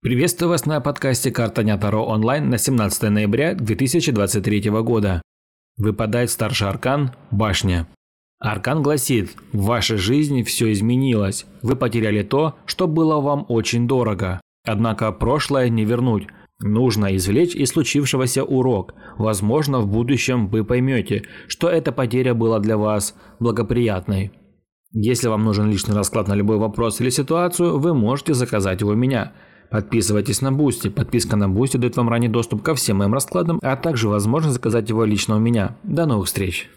Приветствую вас на подкасте «Карта Дня онлайн» на 17 ноября 2023 года. Выпадает старший аркан «Башня». Аркан гласит, в вашей жизни все изменилось, вы потеряли то, что было вам очень дорого. Однако прошлое не вернуть. Нужно извлечь из случившегося урок. Возможно, в будущем вы поймете, что эта потеря была для вас благоприятной. Если вам нужен личный расклад на любой вопрос или ситуацию, вы можете заказать его у меня – Подписывайтесь на Бусти. Подписка на Бусти дает вам ранний доступ ко всем моим раскладам, а также возможность заказать его лично у меня. До новых встреч!